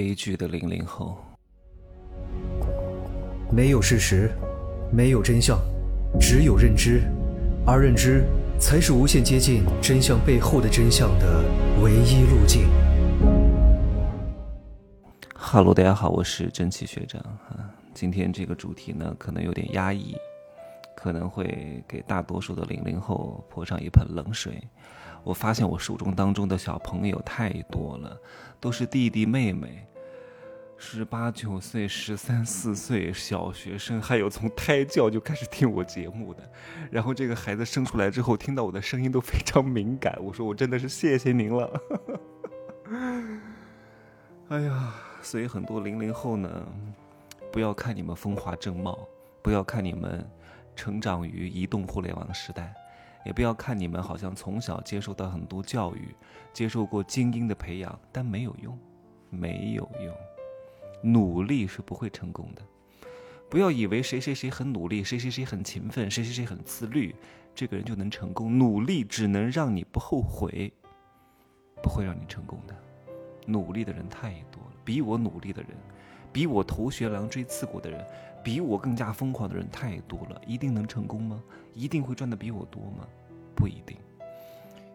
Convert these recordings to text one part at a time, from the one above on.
悲剧的零零后，没有事实，没有真相，只有认知，而认知才是无限接近真相背后的真相的唯一路径。哈喽，大家好，我是真气学长啊。今天这个主题呢，可能有点压抑，可能会给大多数的零零后泼上一盆冷水。我发现我手中当中的小朋友太多了，都是弟弟妹妹。十八九岁、十三四岁小学生，还有从胎教就开始听我节目的，然后这个孩子生出来之后，听到我的声音都非常敏感。我说我真的是谢谢您了。哎呀，所以很多零零后呢，不要看你们风华正茂，不要看你们成长于移动互联网时代，也不要看你们好像从小接受到很多教育，接受过精英的培养，但没有用，没有用。努力是不会成功的，不要以为谁谁谁很努力，谁谁谁很勤奋，谁谁谁很自律，这个人就能成功。努力只能让你不后悔，不会让你成功的。努力的人太多了，比我努力的人，比我头悬梁锥刺股的人，比我更加疯狂的人太多了。一定能成功吗？一定会赚的比我多吗？不一定，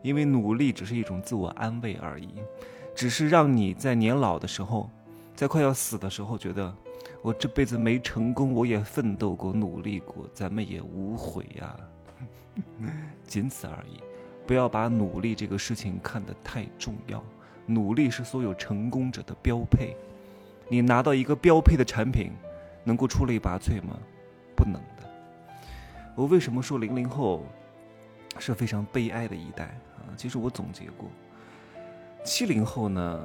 因为努力只是一种自我安慰而已，只是让你在年老的时候。在快要死的时候，觉得我这辈子没成功，我也奋斗过、努力过，咱们也无悔呀，仅此而已。不要把努力这个事情看得太重要，努力是所有成功者的标配。你拿到一个标配的产品，能够出类拔萃吗？不能的。我为什么说零零后是非常悲哀的一代啊？其实我总结过，七零后呢。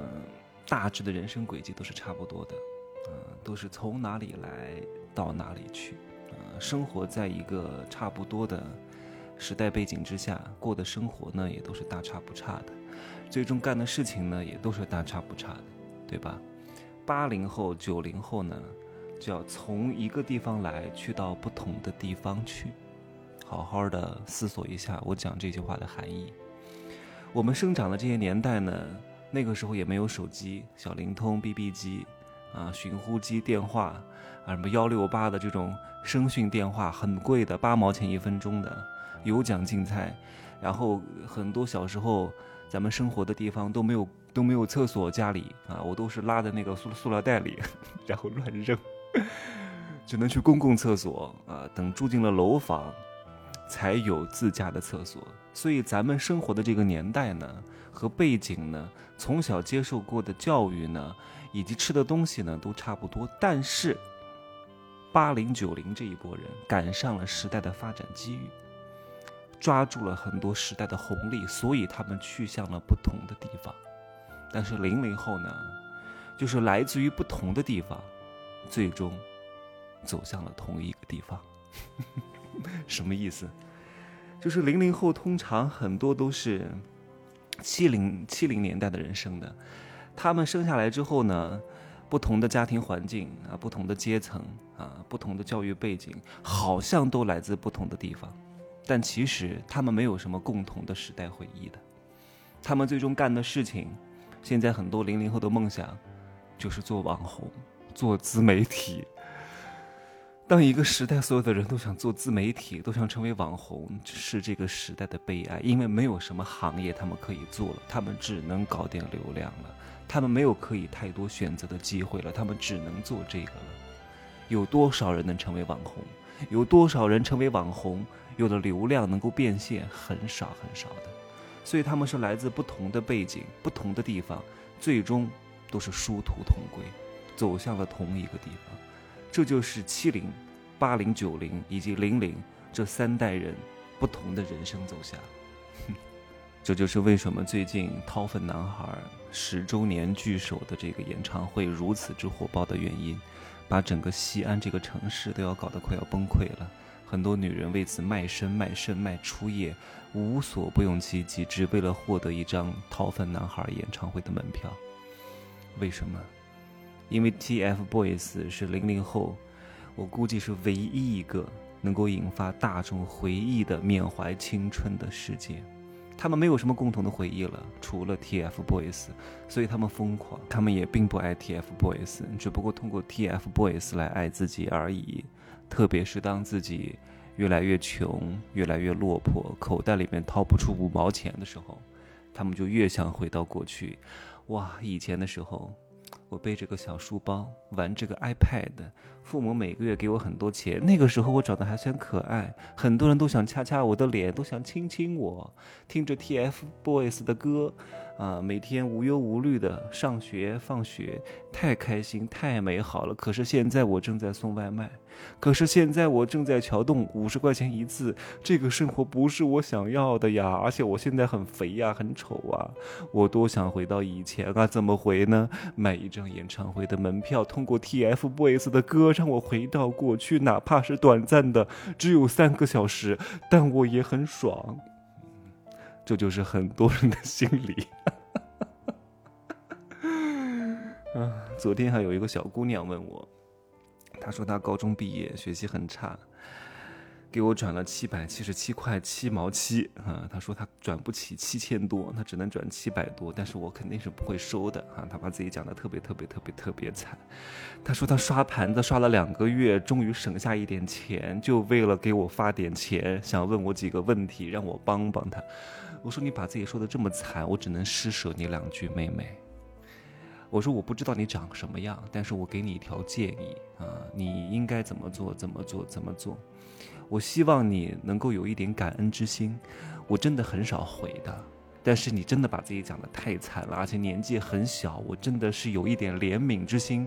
大致的人生轨迹都是差不多的，呃，都是从哪里来到哪里去，呃，生活在一个差不多的时代背景之下，过的生活呢也都是大差不差的，最终干的事情呢也都是大差不差的，对吧？八零后、九零后呢，就要从一个地方来去到不同的地方去，好好的思索一下我讲这句话的含义。我们生长的这些年代呢？那个时候也没有手机、小灵通、BB 机，啊，寻呼机、电话，啊，什么幺六八的这种声讯电话，很贵的，八毛钱一分钟的，有奖竞猜。然后很多小时候咱们生活的地方都没有都没有厕所，家里啊，我都是拉在那个塑塑料袋里，然后乱扔，只能去公共厕所啊。等住进了楼房，才有自家的厕所。所以咱们生活的这个年代呢。和背景呢，从小接受过的教育呢，以及吃的东西呢，都差不多。但是，八零九零这一波人赶上了时代的发展机遇，抓住了很多时代的红利，所以他们去向了不同的地方。但是零零后呢，就是来自于不同的地方，最终走向了同一个地方。什么意思？就是零零后通常很多都是。七零七零年代的人生的，他们生下来之后呢，不同的家庭环境啊，不同的阶层啊，不同的教育背景，好像都来自不同的地方，但其实他们没有什么共同的时代回忆的。他们最终干的事情，现在很多零零后的梦想，就是做网红，做自媒体。当一个时代所有的人都想做自媒体，都想成为网红，是这个时代的悲哀。因为没有什么行业他们可以做了，他们只能搞点流量了。他们没有可以太多选择的机会了，他们只能做这个了。有多少人能成为网红？有多少人成为网红，有了流量能够变现？很少很少的。所以他们是来自不同的背景、不同的地方，最终都是殊途同归，走向了同一个地方。这就是七零、八零、九零以及零零这三代人不同的人生走向。这就是为什么最近掏粪男孩十周年聚首的这个演唱会如此之火爆的原因，把整个西安这个城市都要搞得快要崩溃了。很多女人为此卖身、卖肾、卖初夜，无所不用其极，只为了获得一张掏粪男孩演唱会的门票。为什么？因为 TFBOYS 是零零后，我估计是唯一一个能够引发大众回忆的缅怀青春的世界。他们没有什么共同的回忆了，除了 TFBOYS，所以他们疯狂。他们也并不爱 TFBOYS，只不过通过 TFBOYS 来爱自己而已。特别是当自己越来越穷、越来越落魄，口袋里面掏不出五毛钱的时候，他们就越想回到过去。哇，以前的时候。我背着个小书包玩这个 iPad，父母每个月给我很多钱。那个时候我长得还算可爱，很多人都想掐掐我的脸，都想亲亲我。听着 TFBOYS 的歌，啊，每天无忧无虑的上学放学，太开心太美好了。可是现在我正在送外卖。可是现在我正在桥洞，五十块钱一次，这个生活不是我想要的呀！而且我现在很肥呀，很丑啊，我多想回到以前啊！怎么回呢？买一张演唱会的门票，通过 TFBOYS 的歌让我回到过去，哪怕是短暂的，只有三个小时，但我也很爽。这就是很多人的心理。啊，昨天还有一个小姑娘问我。她说她高中毕业，学习很差，给我转了七百七十七块七毛七啊。她说她转不起七千多，她只能转七百多，但是我肯定是不会收的啊。她把自己讲的特别特别特别特别惨。她说她刷盘子刷了两个月，终于省下一点钱，就为了给我发点钱，想问我几个问题，让我帮帮她。我说你把自己说的这么惨，我只能施舍你两句，妹妹。我说我不知道你长什么样，但是我给你一条建议啊，你应该怎么做？怎么做？怎么做？我希望你能够有一点感恩之心。我真的很少回的，但是你真的把自己讲的太惨了，而且年纪很小，我真的是有一点怜悯之心，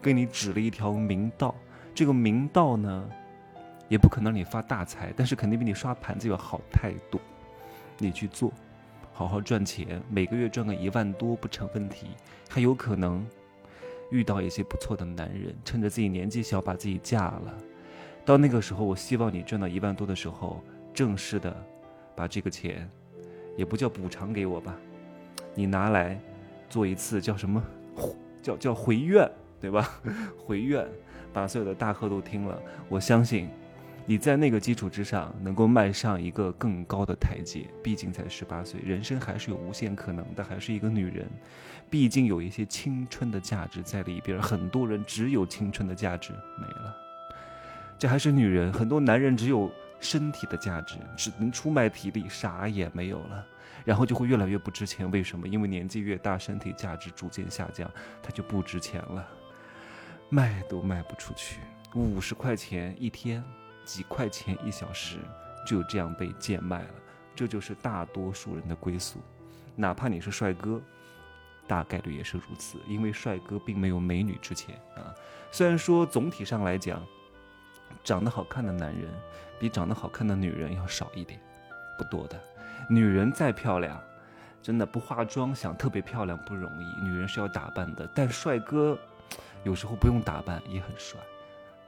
给你指了一条明道。这个明道呢，也不可能让你发大财，但是肯定比你刷盘子要好太多。你去做。好好赚钱，每个月赚个一万多不成问题，还有可能遇到一些不错的男人，趁着自己年纪小把自己嫁了。到那个时候，我希望你赚到一万多的时候，正式的把这个钱，也不叫补偿给我吧，你拿来做一次叫什么，叫叫回愿，对吧？回愿，把所有的大客都听了，我相信。你在那个基础之上，能够迈上一个更高的台阶。毕竟才十八岁，人生还是有无限可能的，还是一个女人，毕竟有一些青春的价值在里边。很多人只有青春的价值没了，这还是女人。很多男人只有身体的价值，只能出卖体力，啥也没有了，然后就会越来越不值钱。为什么？因为年纪越大，身体价值逐渐下降，他就不值钱了，卖都卖不出去。五十块钱一天。几块钱一小时，就这样被贱卖了，这就是大多数人的归宿。哪怕你是帅哥，大概率也是如此，因为帅哥并没有美女值钱啊。虽然说总体上来讲，长得好看的男人比长得好看的女人要少一点，不多的。女人再漂亮，真的不化妆想特别漂亮不容易，女人是要打扮的。但帅哥 有时候不用打扮也很帅，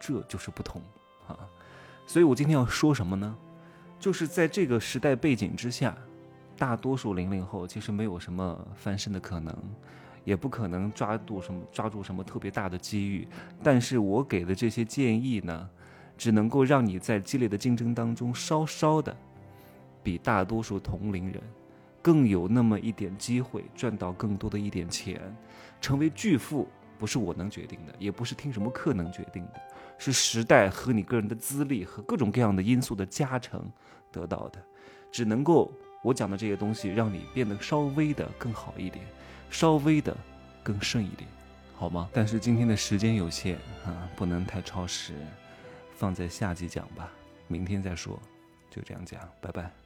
这就是不同啊。所以我今天要说什么呢？就是在这个时代背景之下，大多数零零后其实没有什么翻身的可能，也不可能抓住什么抓住什么特别大的机遇。但是我给的这些建议呢，只能够让你在激烈的竞争当中稍稍的比大多数同龄人更有那么一点机会赚到更多的一点钱，成为巨富。不是我能决定的，也不是听什么课能决定的，是时代和你个人的资历和各种各样的因素的加成得到的。只能够我讲的这些东西，让你变得稍微的更好一点，稍微的更顺一点，好吗？但是今天的时间有限啊，不能太超时，放在下集讲吧，明天再说，就这样讲，拜拜。